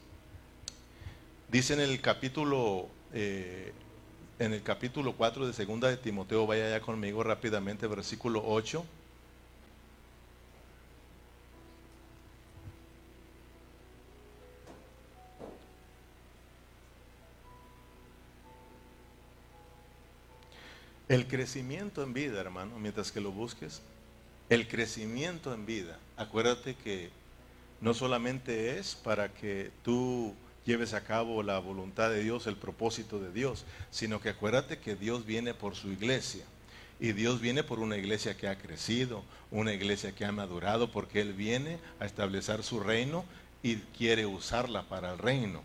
dice en el capítulo, eh, en el capítulo 4 de segunda de Timoteo, vaya ya conmigo rápidamente, versículo 8. El crecimiento en vida, hermano, mientras que lo busques, el crecimiento en vida, acuérdate que no solamente es para que tú lleves a cabo la voluntad de Dios, el propósito de Dios, sino que acuérdate que Dios viene por su iglesia. Y Dios viene por una iglesia que ha crecido, una iglesia que ha madurado, porque Él viene a establecer su reino y quiere usarla para el reino.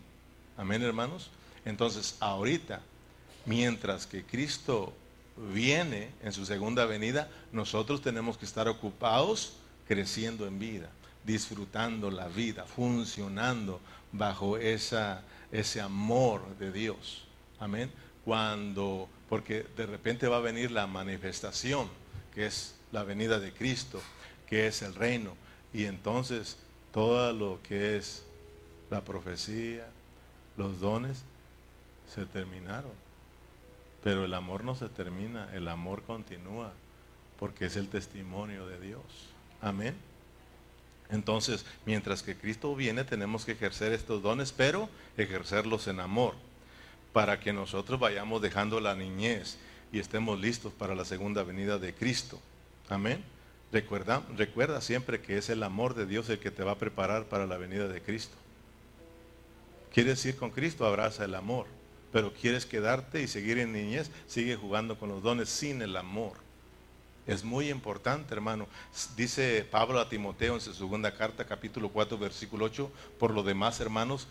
Amén, hermanos. Entonces, ahorita, mientras que Cristo viene en su segunda venida, nosotros tenemos que estar ocupados creciendo en vida, disfrutando la vida, funcionando bajo esa, ese amor de Dios. Amén. Cuando, porque de repente va a venir la manifestación, que es la venida de Cristo, que es el reino. Y entonces todo lo que es la profecía, los dones, se terminaron. Pero el amor no se termina, el amor continúa, porque es el testimonio de Dios. Amén. Entonces, mientras que Cristo viene, tenemos que ejercer estos dones, pero ejercerlos en amor, para que nosotros vayamos dejando la niñez y estemos listos para la segunda venida de Cristo. Amén. Recuerda, recuerda siempre que es el amor de Dios el que te va a preparar para la venida de Cristo. ¿Quieres ir con Cristo? Abraza el amor pero quieres quedarte y seguir en niñez, sigue jugando con los dones sin el amor. Es muy importante, hermano. Dice Pablo a Timoteo en su segunda carta, capítulo 4, versículo 8, por lo demás, hermanos,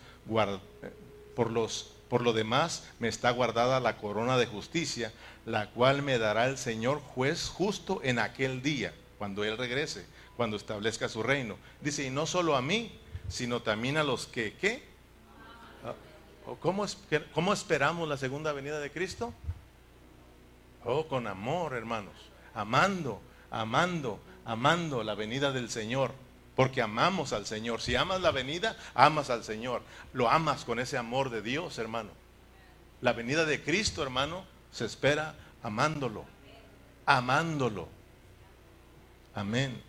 por, los, por lo demás me está guardada la corona de justicia, la cual me dará el Señor juez justo en aquel día, cuando Él regrese, cuando establezca su reino. Dice, y no solo a mí, sino también a los que, ¿qué? ¿Cómo, ¿Cómo esperamos la segunda venida de Cristo? Oh, con amor, hermanos. Amando, amando, amando la venida del Señor. Porque amamos al Señor. Si amas la venida, amas al Señor. Lo amas con ese amor de Dios, hermano. La venida de Cristo, hermano, se espera amándolo. Amándolo. Amén.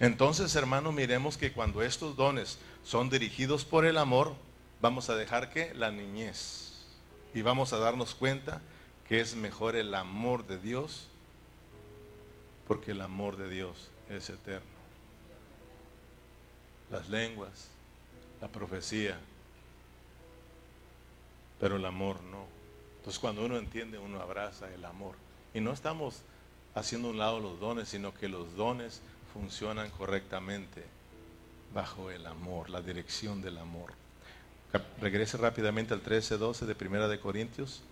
Entonces, hermano, miremos que cuando estos dones son dirigidos por el amor, vamos a dejar que la niñez. Y vamos a darnos cuenta que es mejor el amor de Dios, porque el amor de Dios es eterno. Las lenguas, la profecía, pero el amor no. Entonces cuando uno entiende, uno abraza el amor. Y no estamos haciendo un lado los dones, sino que los dones funcionan correctamente bajo el amor, la dirección del amor. Regrese rápidamente al 13-12 de Primera de Corintios.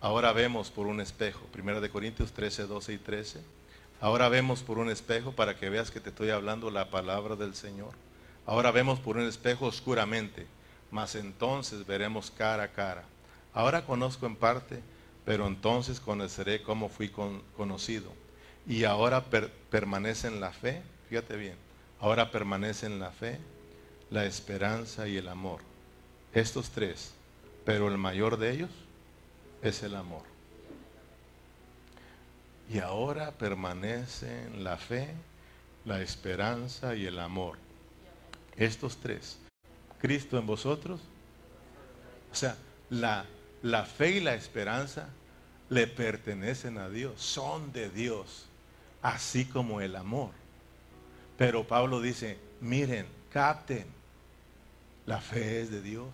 Ahora vemos por un espejo, Primera de Corintios 13, 12 y 13. Ahora vemos por un espejo para que veas que te estoy hablando la palabra del Señor. Ahora vemos por un espejo oscuramente, mas entonces veremos cara a cara. Ahora conozco en parte, pero entonces conoceré cómo fui conocido. Y ahora permanece en la fe, fíjate bien, ahora permanece en la fe, la esperanza y el amor. Estos tres, pero el mayor de ellos es el amor. Y ahora permanece en la fe, la esperanza y el amor. Estos tres. Cristo en vosotros. O sea, la la fe y la esperanza le pertenecen a Dios, son de Dios, así como el amor. Pero Pablo dice, miren, capten, la fe es de Dios,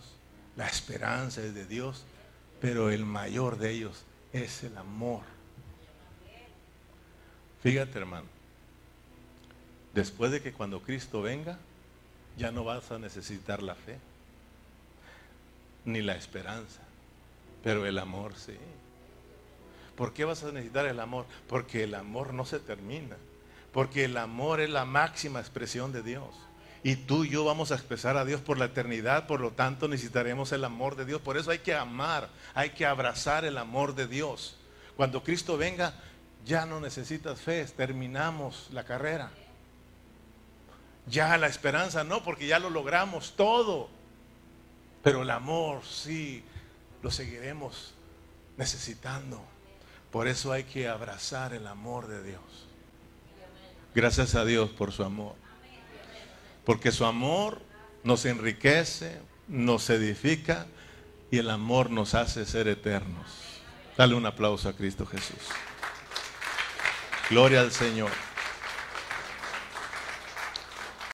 la esperanza es de Dios, pero el mayor de ellos es el amor. Fíjate hermano, después de que cuando Cristo venga, ya no vas a necesitar la fe, ni la esperanza pero el amor sí. ¿Por qué vas a necesitar el amor? Porque el amor no se termina. Porque el amor es la máxima expresión de Dios. Y tú y yo vamos a expresar a Dios por la eternidad, por lo tanto necesitaremos el amor de Dios. Por eso hay que amar, hay que abrazar el amor de Dios. Cuando Cristo venga, ya no necesitas fe, terminamos la carrera. Ya la esperanza no, porque ya lo logramos todo. Pero el amor sí, lo seguiremos necesitando. Por eso hay que abrazar el amor de Dios. Gracias a Dios por su amor. Porque su amor nos enriquece, nos edifica y el amor nos hace ser eternos. Dale un aplauso a Cristo Jesús. Gloria al Señor.